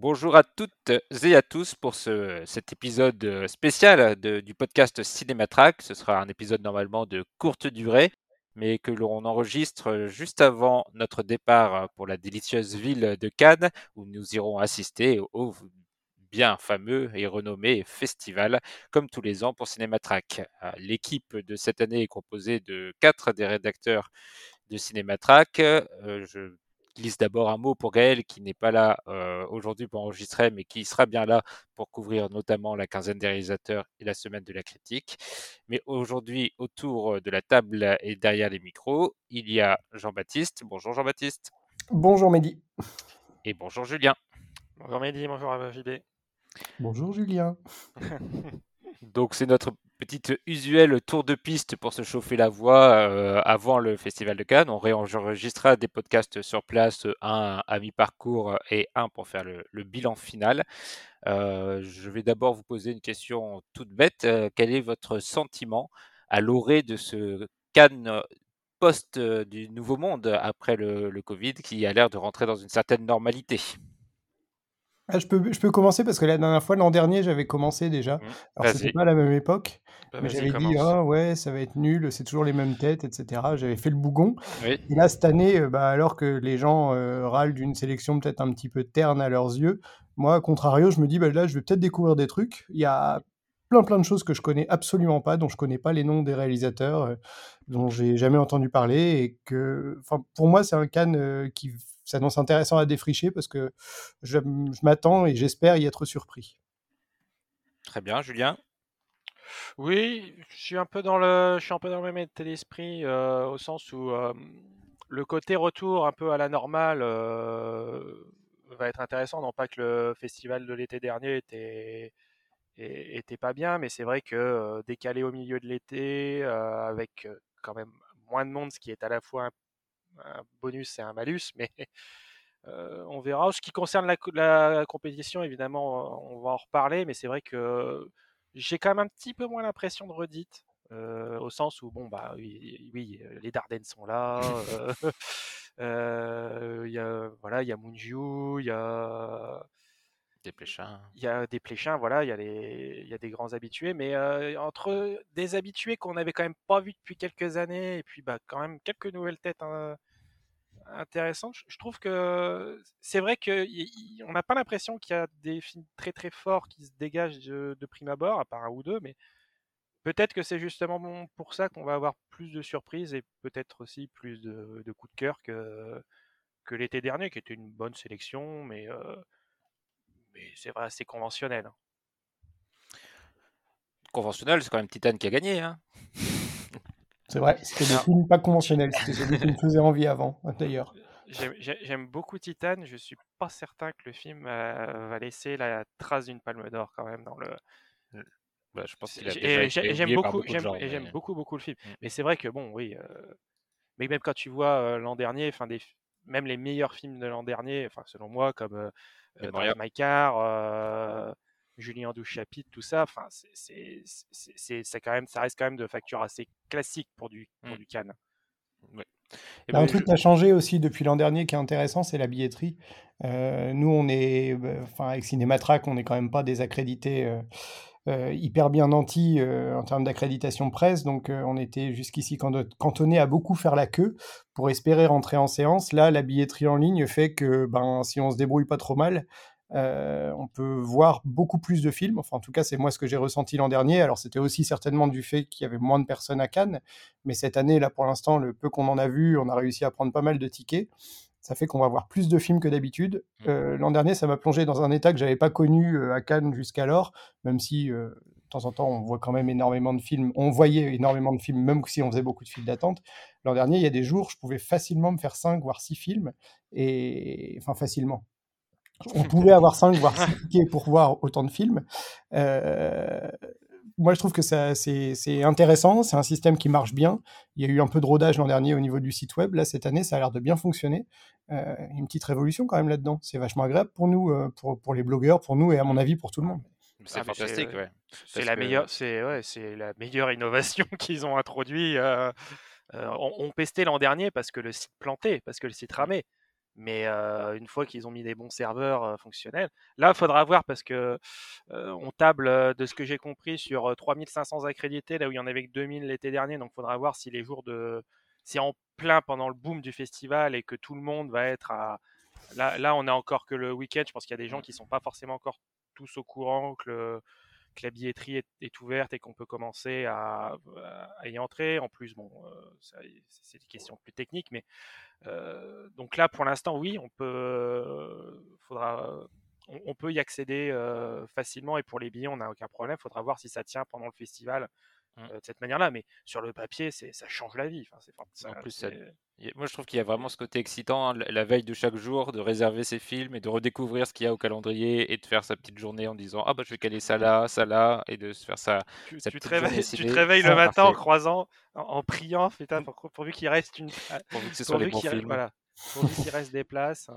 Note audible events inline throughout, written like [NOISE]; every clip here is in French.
Bonjour à toutes et à tous pour ce, cet épisode euh, spécial de- du podcast Cinématrack. Ce sera un épisode normalement de courte durée, mais que l'on enregistre juste avant notre départ pour la délicieuse ville de Cannes, où nous irons assister au, bien fameux et renommé festival, comme tous les ans pour Cinématrack. Euh, L'équipe de cette année est composée de quatre des rédacteurs de Cinématrack. Euh, je glisse d'abord un mot pour Gaël qui n'est pas là euh, aujourd'hui pour enregistrer, mais qui sera bien là pour couvrir notamment la quinzaine des réalisateurs et la semaine de la critique. Mais aujourd'hui, autour de la table et derrière les micros, il y a Jean-Baptiste. Bonjour Jean-Baptiste. Bonjour Mehdi. Et bonjour Julien. Bonjour Mehdi, bonjour JB. Bonjour Julien. [LAUGHS] Donc c'est notre petite usuelle tour de piste pour se chauffer la voix euh, avant le Festival de Cannes. On réenregistrera des podcasts sur place, un à mi-parcours et un pour faire le, bilan final. Euh, je vais d'abord vous poser une question toute bête. Euh, quel est votre sentiment à l'orée de ce Cannes post du Nouveau Monde après le Covid qui a l'air de rentrer dans une certaine normalité? Ah, je, peux, je peux commencer parce que la dernière fois, l'an dernier, j'avais commencé déjà. Mmh, Alors, c'était pas à la même époque, Bah, mais j'avais dit, ah ouais, ça va être nul, c'est toujours les mêmes têtes, etc. J'avais fait le bougon. Oui. Et là, cette année, euh, bah, alors que les gens euh, râlent d'une sélection peut-être un petit peu terne à leurs yeux, moi, à contrario, je me dis, bah, là, je vais peut-être découvrir des trucs. Il y a plein, plein de choses que je connais absolument pas, dont je connais pas les noms des réalisateurs, euh, dont j'ai jamais entendu parler. Et que, enfin, pour moi, c'est un euh, qui s'annonce intéressant à défricher parce que je, je m'attends et j'espère y être surpris. Très bien, Julien. Oui, je suis un peu dans le, je suis un peu dans le même état d'esprit euh, au sens où euh, le côté retour un peu à la normale euh, va être intéressant. Non pas que le festival de l'été dernier était était pas bien, mais c'est vrai que euh, décalé au milieu de l'été euh, avec quand même moins de monde, ce qui est à la fois un, un bonus et un malus, mais [LAUGHS] euh, on verra. En ce qui concerne la, co- la compétition, évidemment, on va en reparler, mais c'est vrai que j'ai quand même un petit peu moins l'impression de redite, euh, au sens où, bon, bah oui, oui, les Dardennes sont là, euh, [LAUGHS] euh, il y a, voilà, il y a Mungiu, il y a, Des Pléchins. il y a des Pléchins, voilà, il y a, les, il y a des grands habitués, mais euh, entre des habitués qu'on n'avait quand même pas vus depuis quelques années, et puis bah, quand même quelques nouvelles têtes hein, intéressantes, je trouve que c'est vrai qu'on n'a pas l'impression qu'il y a des films très très forts qui se dégagent de, prime abord, à part un ou deux, mais peut-être que c'est justement pour ça qu'on va avoir plus de surprises et peut-être aussi plus de, de coups de cœur que, l'été dernier, qui était une bonne sélection, mais, euh, c'est vrai, assez conventionnel. hein. Conventionnel, c'est quand même Titan qui a gagné. Hein. C'est vrai, c'était des films pas conventionnels, c'était [LAUGHS] celui qui me faisait envie avant, d'ailleurs. J'aime- beaucoup Titan, je suis pas certain que le film euh, va laisser la trace d'une palme d'or quand même dans le. Bah, je pense qu'il a J'aime beaucoup, beaucoup j'aime mais- beaucoup, beaucoup le film. Mm. Mais c'est vrai que bon, oui. euh, Mais même quand tu vois euh, l'an dernier, enfin des, même les meilleurs films de l'an dernier, enfin selon moi, comme euh, euh. Drive My Car, euh, Julien Douche Chapitre, tout ça, enfin c'est- c'est c'est- c'est- c'est quand même, ça reste quand même de facture assez classique pour du pour Mm. du Cannes. Ouais. Et Il y a un ben, truc je- qui a changé aussi depuis l'an dernier qui est intéressant, c'est la billetterie. Euh, nous, on est, bah, enfin, avec Cinématrack, on n'est quand même pas des accrédités euh, euh, hyper bien nantis euh, en termes d'accréditation presse, donc euh, on était jusqu'ici canto- cantonné à beaucoup faire la queue pour espérer rentrer en séance. Là, la billetterie en ligne fait que, ben, si on se débrouille pas trop mal, euh, on peut voir beaucoup plus de films. Enfin, en tout cas, c'est moi ce que j'ai ressenti l'an dernier. Alors, c'était aussi certainement du fait qu'il y avait moins de personnes à Cannes, mais cette année, là, pour l'instant, le peu qu'on en a vu, on a réussi à prendre pas mal de tickets. Ça fait qu'on va voir plus de films que d'habitude. Euh, L'an dernier, ça m'a plongé dans un état que j'avais pas connu euh, à Cannes jusqu'alors, même si euh, de temps en temps, on voit quand même énormément de films. On voyait énormément de films, même si on faisait beaucoup de files d'attente. L'an dernier, il y a des jours, je pouvais facilement me faire 5 voire 6 films, et enfin facilement. On pouvait avoir 5 voire 6 tickets pour voir autant de films. Euh, moi, je trouve que ça, c'est, c'est intéressant, c'est un système qui marche bien. Il y a eu un peu de rodage l'an dernier au niveau du site web. Là, cette année, ça a l'air de bien fonctionner. Euh, une petite révolution quand même là-dedans. C'est vachement agréable pour nous, euh, pour, pour les blogueurs, pour nous et à mon avis pour tout le monde. C'est Ah, fantastique, c'est- ouais. C'est Parce la que- meilleure, c'est ouais, c'est la meilleure innovation [LAUGHS] qu'ils ont introduit. euh, euh, on, on pestait l'an dernier parce que le site plantait, parce que le site ramait. Mais euh, une fois qu'ils ont mis des bons serveurs euh, fonctionnels, là, il faudra voir parce que euh, on table, de ce que j'ai compris, sur euh, 3500 accrédités, là où il y en avait que 2000 l'été dernier. Donc, il faudra voir si les jours de. Si en plein pendant le boom du festival et que tout le monde va être à. Là, là on a encore que le week-end. Je pense qu'il y a des gens qui sont pas forcément encore tous au courant que, le- que la billetterie est, ouverte et qu'on peut commencer à, y entrer. En plus, euh, c'est des questions plus techniques, mais euh, donc là, pour l'instant, oui, on peut, euh, y accéder facilement et pour les billets, on n'a aucun problème. Il faudra voir si ça tient pendant le festival Mm. euh, de cette manière-là. Mais sur le papier, c'est, ça change la vie. Enfin, c'est, ça- En plus, ça- Moi, je trouve qu'il y a vraiment ce côté excitant, hein, la veille de chaque jour, de réserver ses films et de redécouvrir ce qu'il y a au calendrier et de faire sa petite journée en disant Ah, bah, je vais caler ça là, ça là, et de se faire ça. tu, sa tu te réveilles, tu ciné. te réveilles le matin en croisant, en, en priant, putain, pour- pourvu qu'il reste une, Pourvu que ce soit les pourvu bons qu'il, films. voilà, pourvu qu'il reste des places.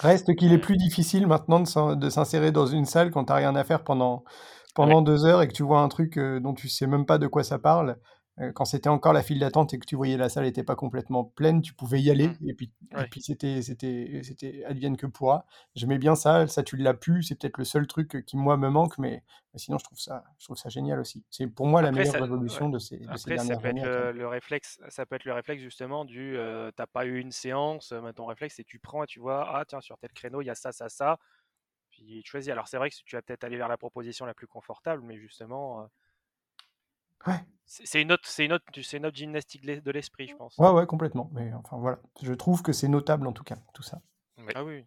Reste qu'il est Ouais. plus difficile maintenant de s'insérer dans une salle quand t'as rien à faire pendant, pendant deux heures et que tu vois un truc euh, dont tu sais même pas de quoi ça parle. Euh, quand c'était encore la file d'attente et que tu voyais la salle n'était pas complètement pleine, tu pouvais y aller et puis, et puis c'était, c'était, c'était advienne que pourra. J'aimais bien ça, ça tu l'as pu, c'est peut-être le seul truc qui moi me manque, mais, mais sinon je trouve ça, je trouve ça génial aussi. C'est pour moi la Après, meilleure ça, révolution ouais. de ces, de ces Après, ça dernières peut être années. à le, réflexe, ça peut être le réflexe justement du, euh, t'as pas eu une séance, euh, ton réflexe c'est tu prends et tu vois, ah tiens sur tel créneau il y a ça, ça, ça, puis tu choisis. Alors c'est vrai que tu vas peut-être aller vers la proposition la plus confortable, mais justement, euh, Ouais. c'est une autre, c'est une autre, c'est une autre gymnastique de l'es- de l'esprit, je pense. Ouais, ouais, complètement. Mais enfin voilà, je trouve que c'est notable en tout cas, tout ça. Ouais. Ah oui.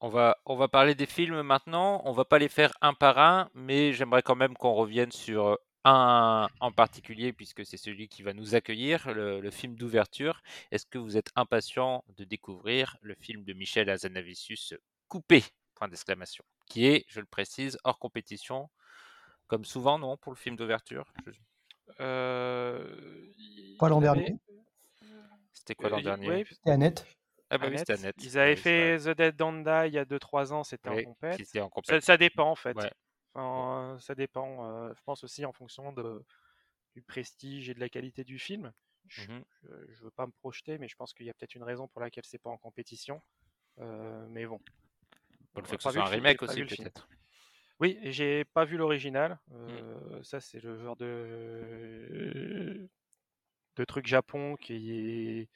On va, on va parler des films maintenant. On va pas les faire un par un, mais j'aimerais quand même qu'on revienne sur un en particulier, puisque c'est celui qui va nous accueillir, le, le film d'ouverture. Est-ce que vous êtes impatient de découvrir le film de Michel Hazanavicius, Coupé? Point d'exclamation. Qui est, je le précise, hors compétition, comme souvent, non, pour le film d'ouverture Je- Euh, Pas l'an dernier, C'était quoi euh, l'an il- dernier? ouais, c'était Annette. Ah bah oui, Annette. c'était Annette. Ils avaient Oui, fait The Dead Don't Die il y a 2-3 ans, c'était Oui, en compète. en Ça, compétition. ça dépend en fait. Ouais. Enfin, ça dépend. euh, je pense aussi en fonction de, du prestige et de la qualité du film. Je, je, je veux pas me projeter, mais je pense qu'il y a peut-être une raison pour laquelle c'est pas en compétition. Euh, mais bon. Pour le fait que ce vu soit un remake aussi, peut-être. Oui, j'ai pas vu l'original. Mmh. Euh, Ça, c'est le genre de de truc Japon qui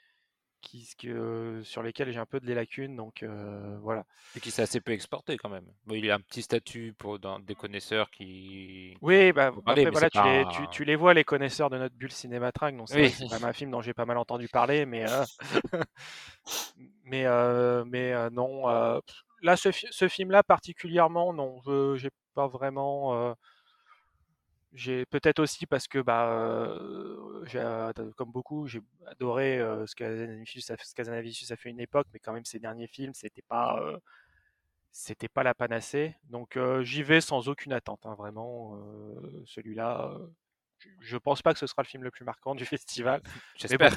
sur lesquels j'ai un peu de les lacunes. Donc euh, voilà. Et qui s'est assez peu exporté quand même. Bon, il a un petit statut pour dans, des connaisseurs qui. Oui, bah, parler, après, voilà, tu les, pas tu, un- tu les vois, les connaisseurs de notre bulle cinématrack. Donc, c'est Oui. un film dont j'ai pas mal entendu parler, mais, euh, [LAUGHS] mais, mais non. Là, ce, fi- ce film-là, particulièrement, non. Je j'ai pas vraiment. euh, peut-être aussi parce que, bah, euh, euh, comme beaucoup, j'ai adoré ce qu'Azanavicius a, fait une époque, mais quand même, ses derniers films, c'était pas. pas la panacée. Donc j'y vais sans aucune attente, hein, vraiment. Celui-là, je, pense pas que ce sera le film le plus marquant du [LAUGHS] festival. [LAUGHS] Bon,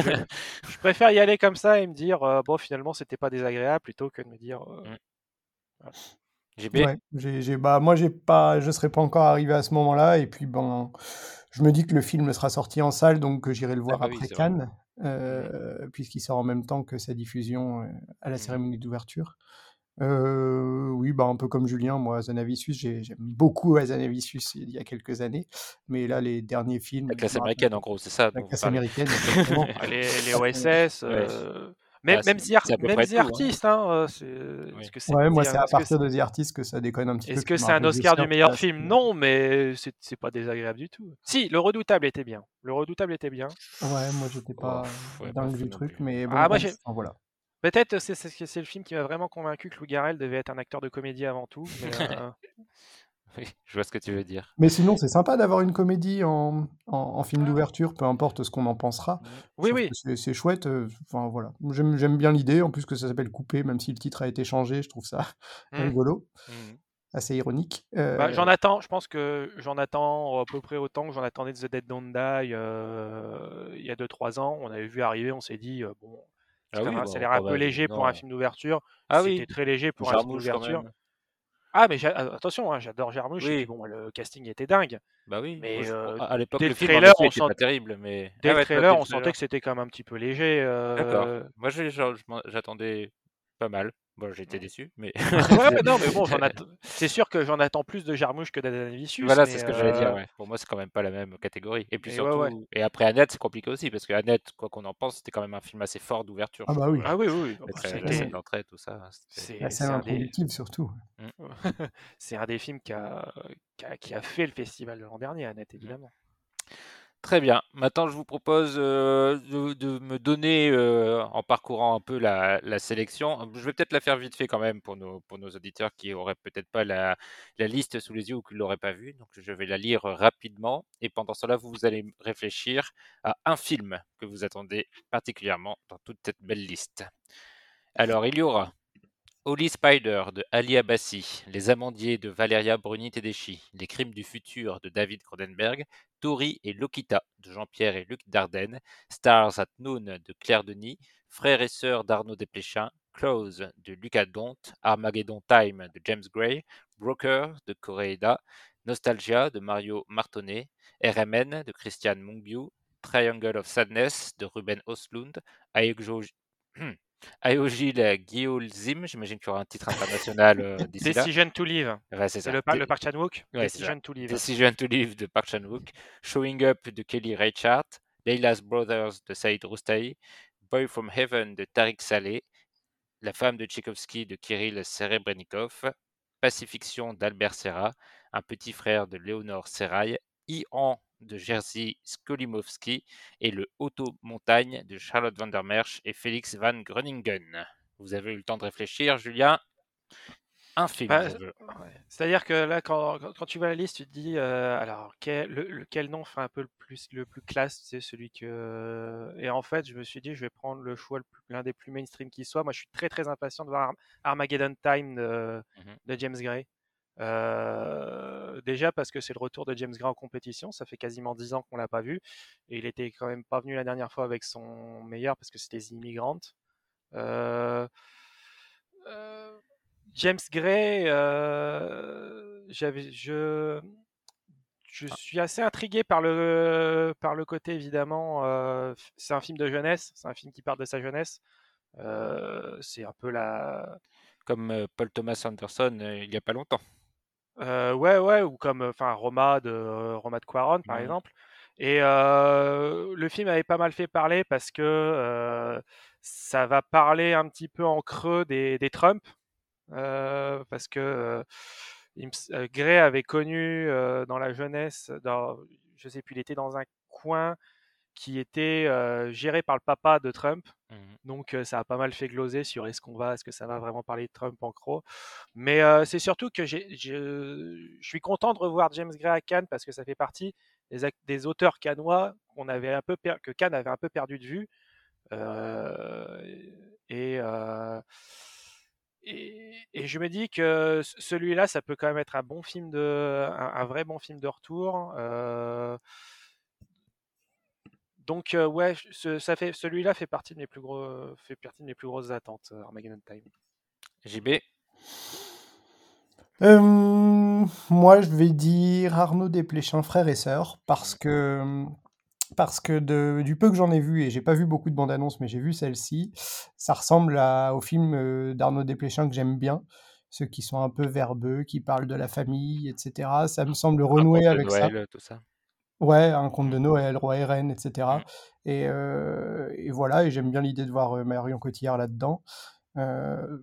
je, [LAUGHS] je préfère y aller comme ça et me dire, euh, bon, finalement, c'était pas désagréable, plutôt que de me dire. euh, Mm. voilà. GB Ouais, j'ai, j'ai- bah, moi, j'ai pas, je serais pas encore arrivé à ce moment-là. Et puis, bon, je me dis que le film sera sorti en salle, donc que j'irai le voir bah après. Cannes, euh, puisqu'il sort en même temps que sa diffusion euh, à la Mhm. cérémonie d'ouverture. Euh, oui, bah, un peu comme Julien, moi, Azanavicius, j'ai, j'aime beaucoup Azanavicius il y a quelques années. Mais là, les derniers films. La classe américaine, en gros, c'est ça La classe américaine, exactement. [LAUGHS] Les, les OSS, euh, même, Ah, même, c'est- The Art- même tout, hein. Artist, hein, c'est- Oui. c'est Ouais, moi, The- c'est à partir de The Artist que ça déconne un petit peu. Est-ce que c'est un Oscar du meilleur film? Non, mais c'est pas désagréable du tout. Si, Le Redoutable était bien. Le Redoutable était bien. Ouais, moi, j'étais pas ouais, pas dingue fou du truc, mais bon, Ah, moi, voilà. Peut-être c'est c'est c'est le film qui m'a vraiment convaincu que Lou Garrel devait être un acteur de comédie avant tout. Mais, [LAUGHS] euh, Oui, je vois ce que tu veux dire. Mais sinon, c'est sympa d'avoir une comédie en, en, en film d'ouverture, peu importe ce qu'on en pensera. Oui, Je trouve oui. que c'est- c'est chouette. euh, Enfin, voilà. J'aime j'aime bien l'idée. En plus, que ça s'appelle Coupé, même si le titre a été changé, je trouve ça [LAUGHS] Mm. rigolo, Mm. assez ironique. Bah, Euh, j'en attends, je pense que j'en attends à peu près autant que j'en attendais de The Dead Don't Die euh, il y a 2-3 ans. On avait vu arriver, on s'est dit, euh, bon, Ah oui, ça a l'air un peu léger pour un film d'ouverture. Ah C'était oui, très léger pour un film d'ouverture. Ah, mais j'a- attention, hein, j'adore Jarmusch, Oui. bon, le casting était dingue. Bah oui, Mais euh, à l'époque, le trailer, on était sent... pas terrible, mais dès ah le trailer, on sentait trailer. que c'était quand même un petit peu léger. D'accord. euh, Moi, j'attendais pas mal. Bon, j'ai été déçu, mais [LAUGHS] Ouais, non, mais bon, j'en att- c'est sûr que j'en attends plus de Jarmusch que d'Adanavicius. Voilà, c'est ce que j'allais dire. euh, Ouais. Pour moi, c'est quand même pas la même catégorie. Et puis surtout, ouais. et après Annette, c'est compliqué aussi parce que Annette, quoi qu'on en pense, c'était quand même un film assez fort d'ouverture. Ah bah oui. Ah oui, oui. La, scène d'entrée, tout ça. La C'est un des... improductive, surtout. [LAUGHS] c'est un des films qui a, qui a, qui a fait le festival de l'an dernier, Annette, évidemment. Très bien. Maintenant, je vous propose euh, de, me donner, euh, en parcourant un peu la, sélection, je vais peut-être la faire vite fait quand même pour nos, pour nos auditeurs qui auraient peut-être pas la, la liste sous les yeux ou qui ne l'auraient pas vue. Donc, je vais la lire rapidement. Et pendant cela, vous, vous allez réfléchir à un film que vous attendez particulièrement dans toute cette belle liste. Alors, il y aura Holy Spider de Ali Abbasi, Les Amandiers de Valeria Bruni Tedeschi, Les Crimes du futur de David Cronenberg, Tori et Lokita de Jean-Pierre et Luc Dardenne, Stars at Noon de Claire Denis, Frères et sœurs d'Arnaud Desplechin, Close de Lucas Dont, Armageddon Time de James Gray, Broker de Koreeda, Nostalgia de Mario Martonnet, RMN de Christian Mungbiu, Triangle of Sadness de Ruben Oslund, Aegjo [CLEARS THROAT] Aeogil Guiolzim, j'imagine qu'il y aura un titre international euh, [LAUGHS] d'ici là. Decision to Live. Ouais, c'est le, par- le Park Chan-wook? Ouais. Decision to Live. Decision to Live de Park Chan-wook, Showing Up de Kelly Reichardt, Leila's Brothers de Saïd Roustaï, Boy from Heaven de Tariq Saleh, La femme de Tchaïkovski de Kirill Serebrennikov, Pacifiction d'Albert Serra, Un petit frère de Léonore Serrail, Iran de Jerzy Skolimovski et Le Auto Montagne de Charlotte van der Merch et Félix van Groningen. Vous avez eu le temps de réfléchir, Julien? Un film, Bah. C'est-à-dire que là, quand, tu vois la liste, tu te dis, euh, alors, quel, le, le- quel nom fait un peu le plus, le plus classe, c'est celui que... Et en fait, je me suis dit, je vais prendre le choix l'un des plus mainstream qui soit. Moi, je suis très, très impatient de voir Arm- Armageddon Time de, de James Gray. Euh, déjà parce que c'est le retour de James Gray en compétition, ça fait quasiment 10 ans qu'on l'a pas vu, et il était quand même pas venu la dernière fois avec son meilleur parce que c'était The Immigrant. Euh, euh, James Gray, euh, j'avais, je, je suis assez intrigué par le, par le côté évidemment. euh, c'est un film de jeunesse, c'est un film qui parle de sa jeunesse. C'est un peu la, Comme Paul Thomas Anderson il n'y a pas longtemps. Euh, ouais, ouais, ou comme enfin Roma de Roma de Quaron par exemple. Et euh, le film avait pas mal fait parler parce que euh, ça va parler un petit peu en creux des, des Trump, parce que Gray avait connu dans la jeunesse, dans, je sais plus, il était dans un coin qui était euh, géré par le papa de Trump. Mhm. Donc euh, ça a pas mal fait gloser sur est-ce qu'on va, est-ce que ça va vraiment parler de Trump en gros. Mais euh, c'est surtout que je, suis content de revoir James Gray à Cannes parce que ça fait partie des, auteurs cannois qu'on avait un peu que Cannes avait un peu perdu de vue. Et, et, et je me dis que ce- celui-là, ça peut quand même être un bon film de, un, un vrai bon film de retour. Donc euh, ouais, ce- ça fait celui-là fait partie de mes plus gros fait partie de mes plus grosses attentes, euh, Armageddon Time. JB Euh, moi, je vais dire Arnaud Desplechin, frères et sœurs, parce que, parce que de- du peu que j'en ai vu, et j'ai pas vu beaucoup de bandes annonces, mais j'ai vu celle-ci, ça ressemble à, au film d'Arnaud Desplechin que j'aime bien, ceux qui sont un peu verbeux, qui parlent de la famille, etc. Ça me semble renouer avec ça. Tout ça. Ouais, un conte de Noël, Roi et Reine, etc. Mm. Et, euh, et voilà, et j'aime bien l'idée de voir euh, Marion Cotillard là-dedans. Euh,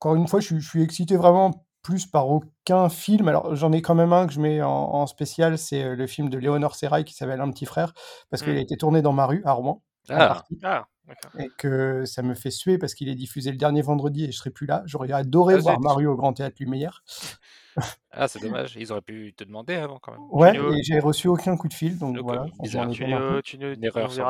encore une fois, je suis, je suis excité vraiment plus par aucun film. Alors, j'en ai quand même un que je mets en, en spécial, c'est le film de Léonore Serrail qui s'appelle Un petit frère, parce qu'il a été tourné dans ma rue, à Rouen, en Ah, Ah, et que ça me fait suer parce qu'il est diffusé le dernier vendredi et je serai plus là. J'aurais adoré Ah, voir zut. ma rue au Grand Théâtre Lumière. [LAUGHS] Ah, c'est dommage. Ils auraient pu te demander avant quand même. Ouais, et j'ai reçu aucun coup de fil, donc voilà. bizarre. Tu, nous- tu, nous-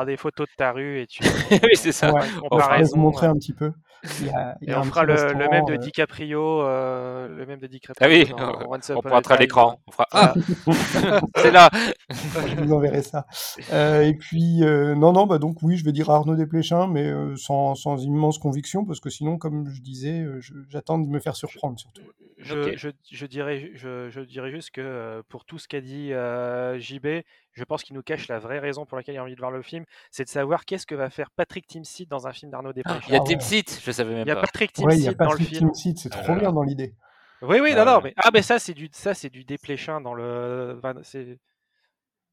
des photos de ta rue et tu oui, c'est ça. Ouais, on vous comparaison. montrer un petit peu. Il y a, il y Et on fera le, le même de euh, DiCaprio, euh, le même de DiCaprio Ah oui, dans Once on a pointera l'écran. On fera Ah, [LAUGHS] [LAUGHS] c'est là. je vous enverrai ça. Euh, et puis, euh, non, non, bah donc oui, je vais dire Arnaud Desplechin, mais euh, sans, sans immense conviction, parce que sinon, comme je disais, euh, j'attends de me faire surprendre surtout. Je, je, je dirais, je, je dirais juste que euh, pour tout ce qu'a dit euh, JB, je pense qu'il nous cache la vraie raison pour laquelle il a envie de voir le film, c'est de savoir qu'est-ce que va faire Patrick Timsit dans un film d'Arnaud Desplechin. Il y a Ah ouais. Team Seat, je savais Il même y a pas. Patrick Ouais, il y a Timsit dans le Patrick film. Timsit, c'est Ah trop là bien là. dans l'idée. Oui, oui, Ah non, non, ouais. mais ah, mais ça c'est du, ça c'est du Desplechin dans le, enfin, c'est,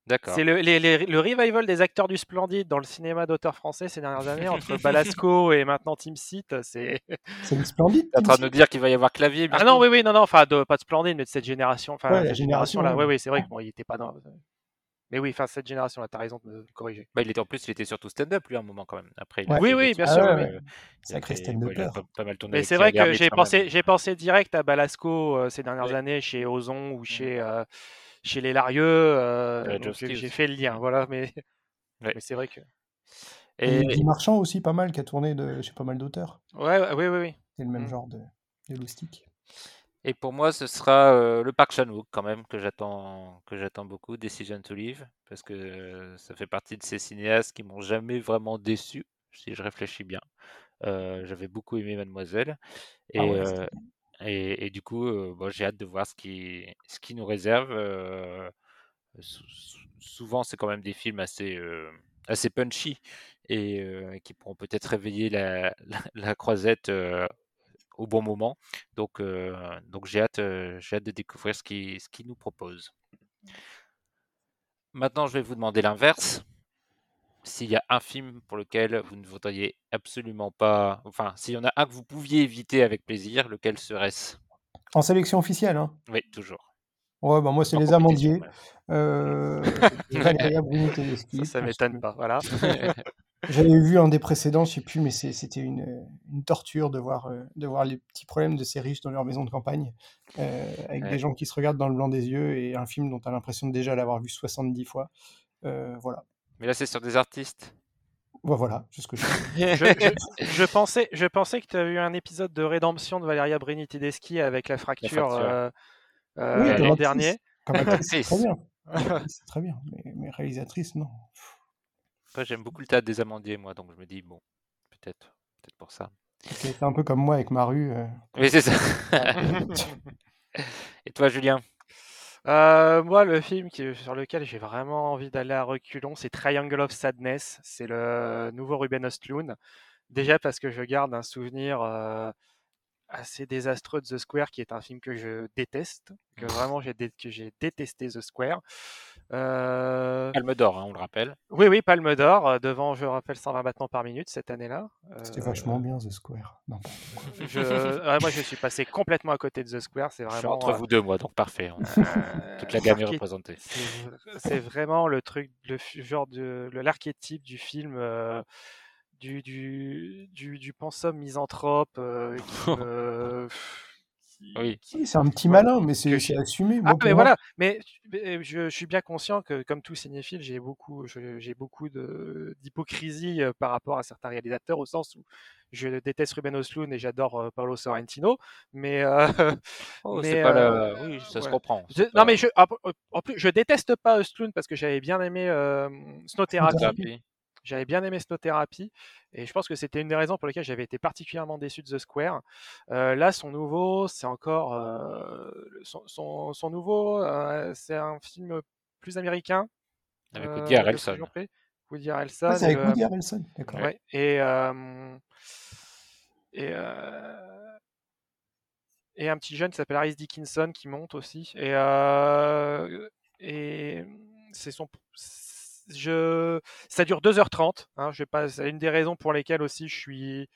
D'accord. c'est le, les- les- le revival des acteurs du Splendide dans le cinéma d'auteur français ces dernières années [LAUGHS] entre Balasco et maintenant Timsit, c'est. [LAUGHS] C'est le splendide. T'es en train de Timsit. nous dire qu'il va y avoir clavier Ah non, oui, oui, non, non, enfin, de- pas de Splendide, mais de cette génération, enfin, Ouais, la génération, génération-là. Oui, ouais. oui, c'est vrai que bon, il était pas dans. Mais oui, enfin, cette génération-là, t'as raison de me corriger. Bah, il était en plus, il était surtout stand-up lui à un moment quand même. Après, il Oui, oui, bien Ah sûr, ouais, oui, ouais. euh, Sacré ouais, il a pas, pas mal tourné Mais c'est vrai que j'ai pensé, j'ai pensé direct à Balasco euh, ces dernières années chez Ozon ou chez, euh, chez les Larieux. euh, j'ai fait le lien, voilà. Mais, Ouais. mais c'est vrai que. Et Et Marchand aussi, pas mal, qui a tourné de, chez pas mal d'auteurs. Ouais, oui, oui, oui. C'est le même Mm. genre de, de loustic. Et pour moi, ce sera euh, le Park Chan-wook quand même que j'attends que j'attends beaucoup, Decision to Live, parce que euh, ça fait partie de ces cinéastes qui m'ont jamais vraiment déçu, si je réfléchis bien. Euh, J'avais beaucoup aimé Mademoiselle, et, Ah ouais, c'était- et, et du coup, bon, j'ai hâte de voir ce qui ce qui nous réserve. sou- sou- souvent, c'est quand même des films assez assez punchy et qui pourront peut-être réveiller la, [LAUGHS] la, la croisette au bon moment. Donc, euh, donc j'ai hâte, euh, j'ai hâte de découvrir ce qu'il ce qu'il nous propose. Maintenant, je vais vous demander l'inverse. S'il y a un film pour lequel vous ne voudriez absolument pas, enfin, s'il y en a un que vous pouviez éviter avec plaisir, lequel serait-ce? En sélection officielle, hein. Oui, toujours. Ouais, bah moi, c'est Les Amandiers. Euh, [LAUGHS] Valéria Ça, ça m'étonne pas, voilà. [LAUGHS] J'avais vu un des précédents, je sais plus, mais c'était une, une torture de voir, euh, de voir les petits problèmes de ces riches dans leur maison de campagne, euh, avec Ouais. des gens qui se regardent dans le blanc des yeux, et un film dont tu as l'impression de déjà l'avoir vu 70 fois. Euh, voilà. Mais là, c'est sur des artistes. Bon, voilà, c'est ce que je [LAUGHS] je, je- je pensais, je pensais que tu avais eu un épisode de rédemption de Valeria Brini Tedeschi avec la fracture, fracture. euh, euh, Oui, l'an dernier. Comme actrice, c'est très bien. [LAUGHS] Très bien. Mais, mais réalisatrice, non. Après, j'aime beaucoup le théâtre des amandiers, moi, donc je me dis, bon, peut-être, peut-être pour ça. C'est un peu comme moi avec ma rue. euh, Oui, c'est ça. [LAUGHS] Et toi, Julien? Euh, moi, le film qui- sur lequel j'ai vraiment envie d'aller à reculons, c'est Triangle of Sadness. C'est le nouveau Ruben Östlund. Déjà parce que je garde un souvenir euh, assez désastreux de The Square, qui est un film que je déteste, que vraiment j'ai dé- que j'ai détesté The Square. Euh, Palme d'or, hein, on le rappelle. Oui, oui, Palme d'Or, euh, devant, je rappelle, 120 battements par minute cette année-là. C'était Euh, vachement bien, The Square. Non. [LAUGHS] je... ouais, moi, je suis passé complètement à côté de The Square. C'est Je suis vraiment. entre euh, vous deux, moi, donc parfait. on- [LAUGHS] Toute la gamme est représentée. c'est vraiment le truc, le f- genre de l'archétype du film. euh, du, du, du, du pensum misanthrope euh, qui [LAUGHS] qui- Oui. C'est un petit malin, mais c'est assumé. Ah, Moi, mais moi, voilà, mais, mais je, je suis bien conscient que, comme tout cinéphile, j'ai beaucoup, je- j'ai beaucoup de- d'hypocrisie euh, par rapport à certains réalisateurs, au sens où je déteste Ruben Östlund et j'adore euh, Paolo Sorrentino, mais, euh, [LAUGHS] Oh, mais, c'est pas euh, la... Oui, ça se comprend. Je- non mais je, en plus, je déteste pas Östlund parce que j'avais bien aimé euh, Snow Therapy. J'avais bien aimé Snow Therapy et je pense que c'était une des raisons pour lesquelles j'avais été particulièrement déçu de The Square. Euh, là, son nouveau, c'est encore euh, son, son, son nouveau, euh, c'est un film plus américain. Avec euh, Woody Harrelson. Woody Harrelson. Ah, c'est avec Woody Harrelson, d'accord. Ouais, et, euh, et, euh, et un petit jeune qui s'appelle Harris Dickinson qui monte aussi. Et, euh, et c'est son. Je, ça dure 2h30. Hein, je vais pas, c'est une des raisons pour lesquelles aussi je suis.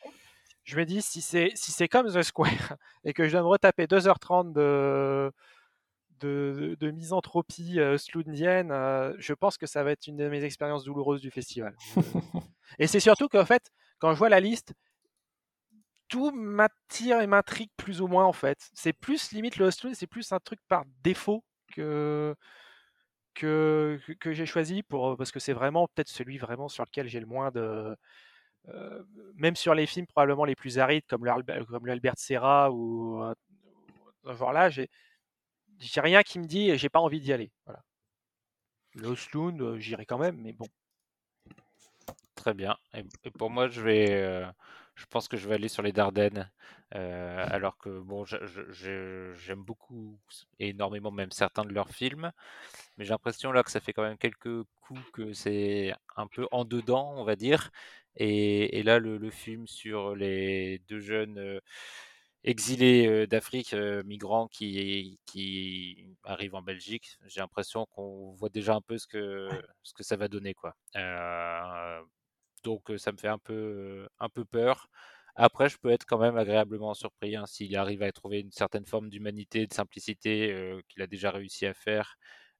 Je me dis, si c'est si c'est comme The Square [LAUGHS] et que je dois me retaper 2h30 de, de, de misanthropie euh, euh, je pense que ça va être une de mes expériences douloureuses du festival. [LAUGHS] Et c'est surtout qu'en fait, quand je vois la liste, tout m'attire et m'intrigue plus ou moins en fait. C'est plus limite le Lost c'est plus un truc par défaut que que, j'ai choisi pour parce que c'est vraiment peut-être celui vraiment sur lequel j'ai le moins de euh, même sur les films probablement les plus arides comme le, comme Albert Serra ou euh, genre là j'ai j'ai rien qui me dit j'ai pas envie d'y aller. Voilà. Le Osloon, euh, j'irai quand même, mais bon. Très bien. Et, pour moi, je vais, je pense que je vais aller sur les Dardennes, alors que bon, j'aime beaucoup et énormément même certains de leurs films, mais j'ai l'impression là que ça fait quand même quelques coups que c'est un peu en dedans, on va dire. Et, là, le, film sur les deux jeunes exilés d'Afrique, migrants qui, qui arrivent en Belgique, j'ai l'impression qu'on voit déjà un peu ce que, ce que ça va donner, quoi. Donc ça me fait un peu, un peu peur. Après, je peux être quand même agréablement surpris hein, s'il arrive à trouver une certaine forme d'humanité, de simplicité qu'il a déjà réussi à faire.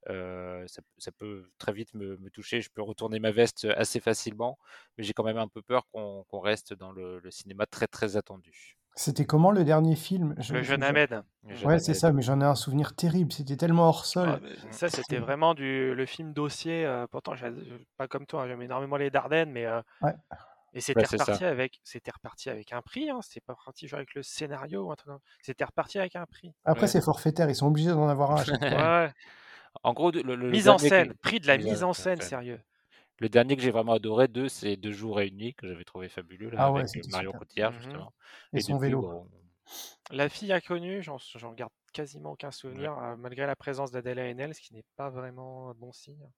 ça, peut très vite me, toucher. Je peux retourner ma veste assez facilement, mais j'ai quand même un peu peur qu'on reste dans le, cinéma très très attendu. C'était comment le dernier film? Le Jeune Ahmed. Ouais, c'est ça, mais j'en ai un souvenir terrible. C'était tellement hors sol. Ah, ça, c'était vraiment du, le film dossier. pourtant, pas comme toi, hein, j'aime énormément les Dardennes, mais. ouais. Et c'était reparti avec, c'était reparti avec un prix. Hein, c'était pas reparti avec le scénario. C'était reparti avec un prix. Après, c'est forfaitaire. Ils sont obligés d'en avoir un. [LAUGHS] ouais. En gros, le, mise en scène, prix de la mise en scène, sérieux. Le dernier que j'ai vraiment adoré, deux, c'est Deux jours et une nuit, que j'avais trouvé fabuleux, là, ah avec Mario Cotillard, mmh justement. Et, son vélo. La fille inconnue, j'en garde quasiment aucun souvenir, malgré la présence d'Adèle Haenel, ce qui n'est pas vraiment un bon signe.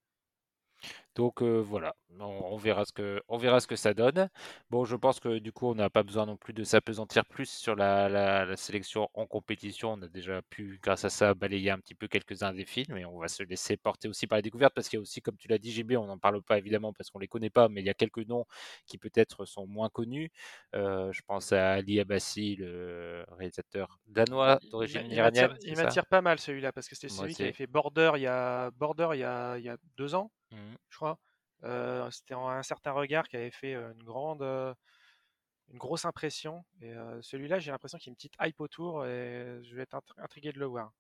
Donc voilà, on, verra ce que, on verra ce que ça donne. Bon, je pense que du coup, on n'a pas besoin non plus de s'apesantir plus sur la, sélection en compétition. On a déjà pu, grâce à ça, balayer un petit peu quelques-uns des films et on va se laisser porter aussi par la découverte parce qu'il y a aussi, comme tu l'as dit, GB, on n'en parle pas évidemment parce qu'on les connaît pas, mais il y a quelques noms qui peut-être sont moins connus. je pense à Ali Abassi, le réalisateur danois d'origine iranienne. Il m'attire pas mal celui-là parce que c'était celui qui avait fait Border il y a, Border il y a, il y a deux ans. Mmh. je crois. c'était un certain regard qui avait fait une grande, une grosse impression. Et celui-là, j'ai l'impression qu'il y a une petite hype autour et je vais être intrigué de le voir.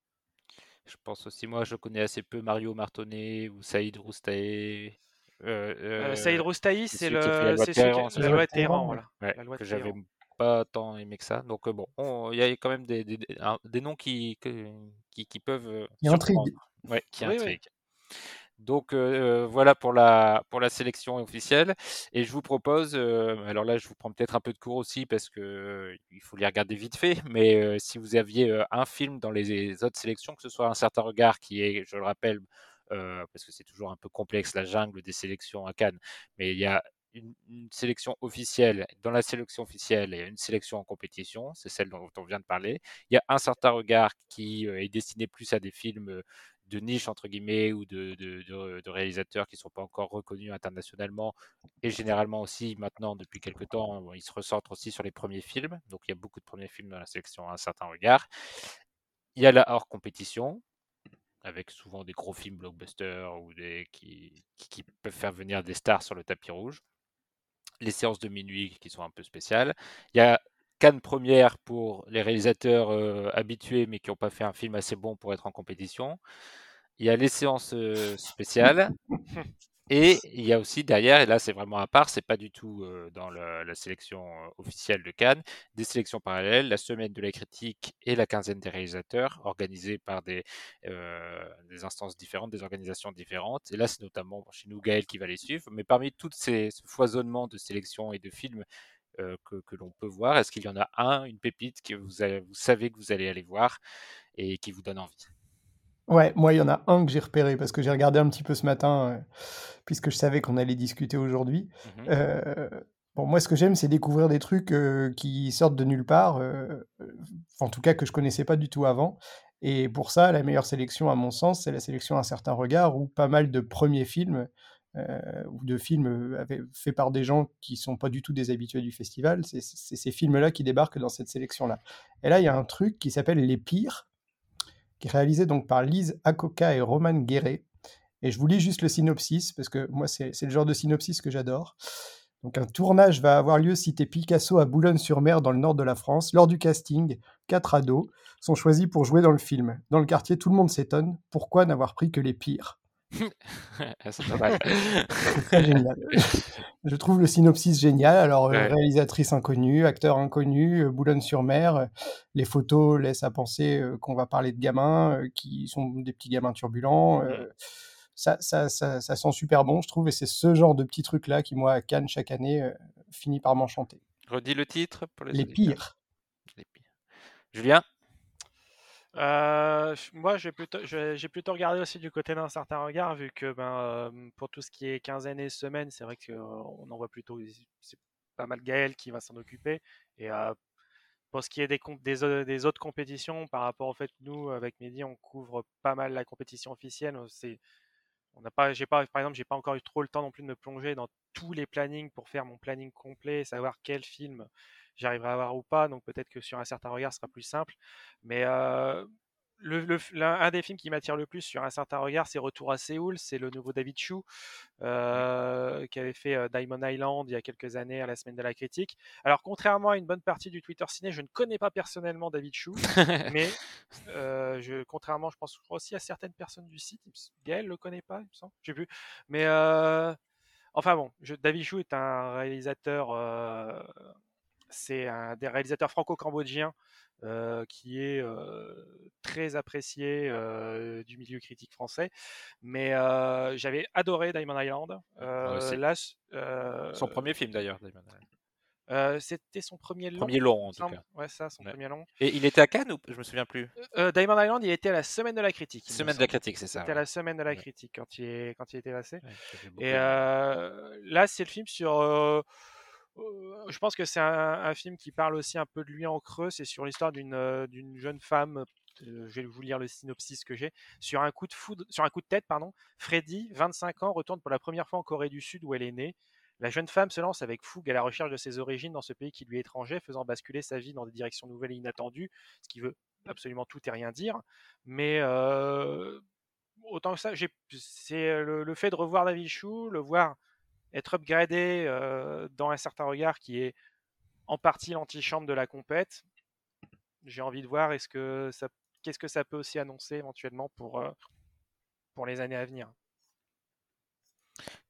Je pense aussi, moi, je connais assez peu Mario Martonnet ou Saïd Roustaé. Saïd Roustaï, c'est le, la loi Téhéran, voilà. que j'avais pas tant aimé que ça. Donc bon, il y a quand même des, des, des noms qui, qui, qui, peuvent. Qui intriguent. Ouais, qui intriguent. Donc voilà pour la, pour la sélection officielle. Et je vous propose, alors là je vous prends peut-être un peu de cours aussi parce que il faut les regarder vite fait, mais si vous aviez un film dans les, autres sélections, que ce soit un certain regard qui est, je le rappelle, parce que c'est toujours un peu complexe la jungle des sélections à Cannes, mais il y a une, sélection officielle. Dans la sélection officielle, il y a une sélection en compétition, c'est celle dont on vient de parler. Il y a un certain regard qui est destiné plus à des films de niche entre guillemets ou de, réalisateurs qui ne sont pas encore reconnus internationalement et généralement aussi maintenant depuis quelques temps ils se ressortent aussi sur les premiers films. Donc il y a beaucoup de premiers films dans la sélection à un certain regard. Il y a la hors compétition avec souvent des gros films blockbusters ou des qui, qui, peuvent faire venir des stars sur le tapis rouge. Les séances de minuit qui sont un peu spéciales. Il y a Cannes première pour les réalisateurs euh, habitués mais qui n'ont pas fait un film assez bon pour être en compétition. Il y a les séances euh, spéciales. [LAUGHS] Et il y a aussi derrière, et là c'est vraiment à part, c'est pas du tout euh, dans la sélection officielle de Cannes, des sélections parallèles, la semaine de la critique et la quinzaine des réalisateurs, organisées par des, des instances différentes, des organisations différentes. Et là c'est notamment chez nous Gaël qui va les suivre. Mais parmi tous ces foisonnements de sélections et de films euh, que, l'on peut voir? Est-ce qu'il y en a un, une pépite que vous, vous savez que vous allez aller voir et qui vous donne envie? Ouais, moi, il y en a un que j'ai repéré parce que j'ai regardé un petit peu ce matin, euh, puisque je savais qu'on allait discuter aujourd'hui. Mmh euh, bon, moi, ce que j'aime, c'est découvrir des trucs qui sortent de nulle part, en tout cas que je connaissais pas du tout avant. Et pour ça, la meilleure sélection, à mon sens, c'est la sélection Un certain regard, où pas mal de premiers films ou de films euh, faits par des gens qui sont pas du tout des habitués du festival. C'est ces films-là qui débarquent dans cette sélection-là. Et là, il y a un truc qui s'appelle Les Pires, qui est réalisé donc par Lise Akoka et Roman Guéret. Et je vous lis juste le synopsis, parce que moi, c'est le genre de synopsis que j'adore. Donc un tournage va avoir lieu cité Picasso à Boulogne-sur-Mer dans le nord de la France. Lors du casting, quatre ados sont choisis pour jouer dans le film. Dans le quartier, tout le monde s'étonne. Pourquoi n'avoir pris que les pires? C'est pas mal. [LAUGHS] C'est très génial. Je trouve le synopsis génial. Alors, euh, Ouais. réalisatrice inconnue, acteur inconnu, euh, Boulogne-sur-Mer. euh, Les photos laissent à penser qu'on va parler de gamins qui sont des petits gamins turbulents. ça, ça, ça, ça sent super bon, je trouve. Et c'est ce genre de petits trucs-là qui, moi, à Cannes, chaque année, finit par m'enchanter. Redis le titre pour les, pires. Les pires. Julien? Euh, moi, j'ai plutôt, regardé aussi du côté d'un certain regard, vu que ben, euh, pour tout ce qui est quinzaine et semaine, c'est vrai qu'on en voit plutôt, c'est pas mal Gaël qui va s'en occuper. Et euh, pour ce qui est des, autres compétitions, par rapport au fait que nous, avec Mehdi, on couvre pas mal la compétition officielle. on- n'a pas, pas, par exemple, j'ai pas encore eu trop le temps non plus de me plonger dans tous les plannings pour faire mon planning complet, savoir quel film j'arriverai à voir ou pas. Donc peut-être que sur un certain regard, ce sera plus simple. Mais euh, le, un des films qui m'attire le plus sur un certain regard, c'est Retour à Séoul. C'est le nouveau David Chou euh, qui avait fait Diamond Island il y a quelques années à la semaine de la critique. Alors contrairement à une bonne partie du Twitter ciné, je ne connais pas personnellement David Chou, [LAUGHS] mais euh, je, contrairement, je pense aussi à certaines personnes du site, Gaël le connaît pas, il me semble, je sais plus. Mais euh, enfin bon, je- David Chou est un réalisateur, c'est un des réalisateurs franco-cambodgiens euh, qui est euh, très apprécié euh, du milieu critique français. Mais j'avais adoré Diamond Island. Aussi. là, Son premier film d'ailleurs. C'était son premier long. Premier long en tout cas. Ouais, ça, son Ouais. premier long. Et il était à Cannes ou je me souviens plus Diamond Island, il était à la semaine de la critique. Semaine de la critique, c'est ça. C'était à ouais. la semaine de la critique quand il, est, quand il était passé. Ouais, Et là, c'est le film sur. Euh, je pense que c'est un, film qui parle aussi un peu de lui en creux. C'est sur l'histoire d'une euh, jeune femme. euh, je vais vous lire le synopsis que j'ai. Sur un coup de sur un coup de tête, pardon. Freddy, 25 ans, retourne pour la première fois en Corée du Sud où elle est née. La jeune femme se lance avec fougue à la recherche de ses origines dans ce pays qui lui est étranger, faisant basculer sa vie dans des directions nouvelles et inattendues, ce qui veut absolument tout et rien dire. Mais autant que ça, c'est le, le fait de revoir David Chou, le voir être upgradé euh, dans un certain regard qui est en partie l'antichambre de la compète. J'ai envie de voir est-ce que ça, qu'est-ce que ça peut aussi annoncer éventuellement pour, euh, pour les années à venir.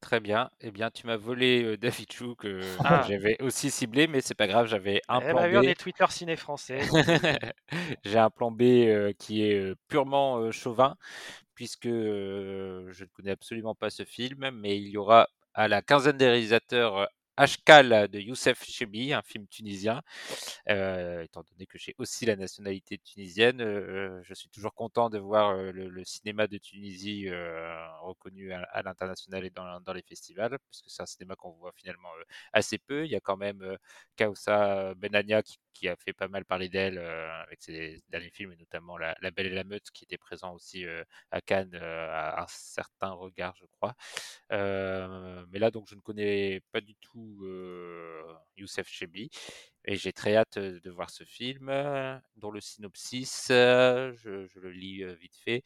Très bien. Eh bien, tu m'as volé euh, David Chou que [LAUGHS] Ah. j'avais aussi ciblé, mais c'est pas grave, j'avais un Eh plan ben on B. est Twitter ciné français. [LAUGHS] J'ai un plan B euh, qui est purement euh, chauvin, puisque je ne connais absolument pas ce film, mais il y aura à la quinzaine des réalisateurs euh, Ashkal de Youssef Chebi, un film tunisien. Euh, étant donné que j'ai aussi la nationalité tunisienne, euh, je suis toujours content de voir euh, le, cinéma de Tunisie reconnu à, l'international et dans, les festivals, parce que c'est un cinéma qu'on voit finalement assez peu. Il y a quand même Kausa Benania qui, a fait pas mal parler d'elle avec ses derniers films, et notamment La, La Belle et la Meute, qui était présent aussi à Cannes à un certain regard, je crois. Mais là, donc, je ne connais pas du tout euh, Youssef Chebi. Et j'ai très hâte euh, de voir ce film, euh, dont le synopsis, je, le lis vite fait.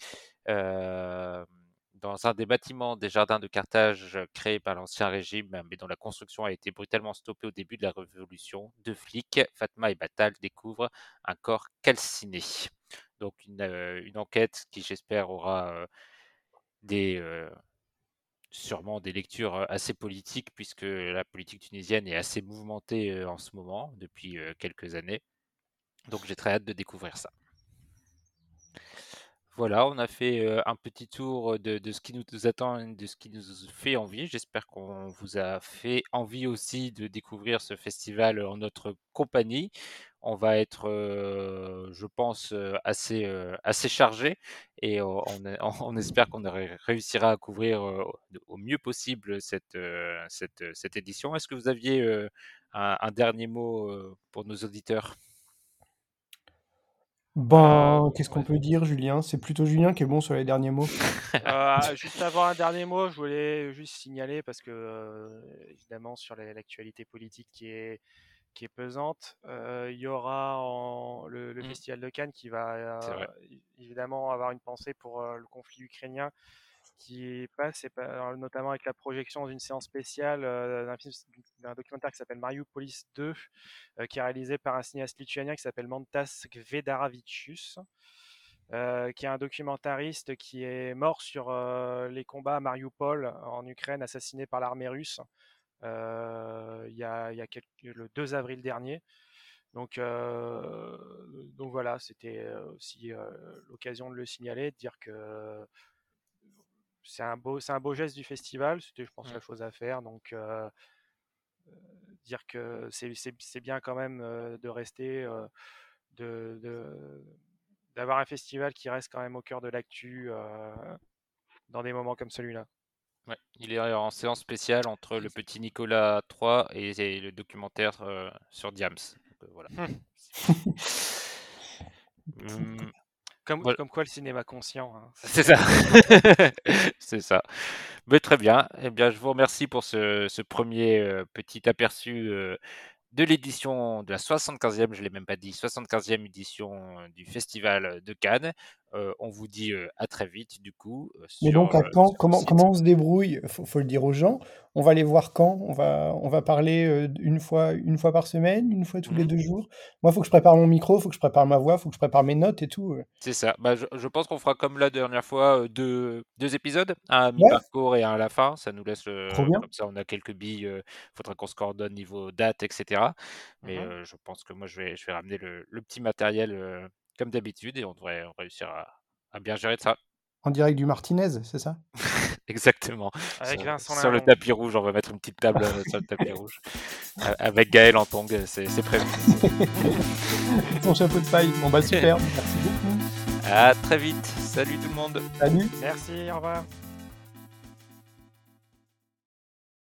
Dans un des bâtiments des jardins de Carthage créés par l'Ancien Régime, mais dont la construction a été brutalement stoppée au début de la Révolution, deux flics, Fatma et Batal, découvrent un corps calciné. Donc une, enquête qui, j'espère, aura des, sûrement des lectures assez politiques, puisque la politique tunisienne est assez mouvementée en ce moment, depuis quelques années. Donc j'ai très hâte de découvrir ça. Voilà, on a fait un petit tour de, ce qui nous attend, et de ce qui nous fait envie. J'espère qu'on vous a fait envie aussi de découvrir ce festival en notre compagnie. On va être, je pense, assez, assez chargé et on, [LAUGHS] espère qu'on ré- réussira à couvrir au mieux possible cette, édition. Est-ce que vous aviez un, dernier mot pour nos auditeurs? Ben, Euh, qu'est-ce qu'on ouais. peut dire, Julien? C'est plutôt Julien qui est bon sur les derniers mots. Euh, juste avant un dernier mot, je voulais juste signaler parce que euh, évidemment sur l'actualité politique qui est qui est pesante, euh, il y aura en- le, le Mm. Festival de Cannes qui va euh, évidemment avoir une pensée pour euh, le conflit ukrainien qui passe, notamment avec la projection d'une séance spéciale film, d'un documentaire qui s'appelle Mariupolis 2, qui est réalisé par un cinéaste lituanien qui s'appelle Mantas Gvedaravicius. qui est un documentariste qui est mort sur les combats à Mariupol en Ukraine, assassiné par l'armée russe il y a, le 2 avril dernier. Donc voilà, c'était aussi l'occasion de le signaler, de dire que c'est un beau, c'est un beau geste du festival. C'était, je pense, la chose à faire. Donc, dire que c'est, bien quand même de rester, de, d'avoir un festival qui reste quand même au cœur de l'actu dans des moments comme celui-là. Ouais, il est en séance spéciale entre le petit Nicolas 3 et, le documentaire sur Diams. voilà. Hum, comme, comme, quoi le cinéma conscient. Hein, [LAUGHS] c'est ça. [LAUGHS] c'est ça. Mais très bien. Eh bien, je vous remercie pour ce, ce premier petit aperçu de l'édition de la 75e, je ne l'ai même pas dit, 75e édition du Festival de Cannes. On vous dit à très vite, du coup. Mais donc, à quand comment, comment on se débrouille? Il faut, le dire aux gens. On va les voir quand? On va, on va parler une, fois, une fois par semaine, une fois tous les mmh deux jours? Moi, il faut que je prépare mon micro, il faut que je prépare ma voix, il faut que je prépare mes notes et tout. C'est ça. Bah, je, pense qu'on fera comme la dernière fois deux, deux épisodes, un à mi-parcours et un à la fin. Ça nous laisse. Trop Comme ça, on a quelques billes. Il faudra qu'on se coordonne niveau date, etc. Mais mmh je pense que moi, je vais, je vais ramener le, petit matériel comme d'habitude et on devrait réussir à, bien gérer ça. En direct du Martinez, c'est ça? [LAUGHS] Exactement. Avec sur, sur le tapis rouge, on va mettre une petite table sur le tapis rouge. Avec Gaël en tongue, c'est prévu. [LAUGHS] Son chapeau de paille. Bon bah super, merci beaucoup. À très vite. Salut tout le monde. Salut. Merci, au revoir.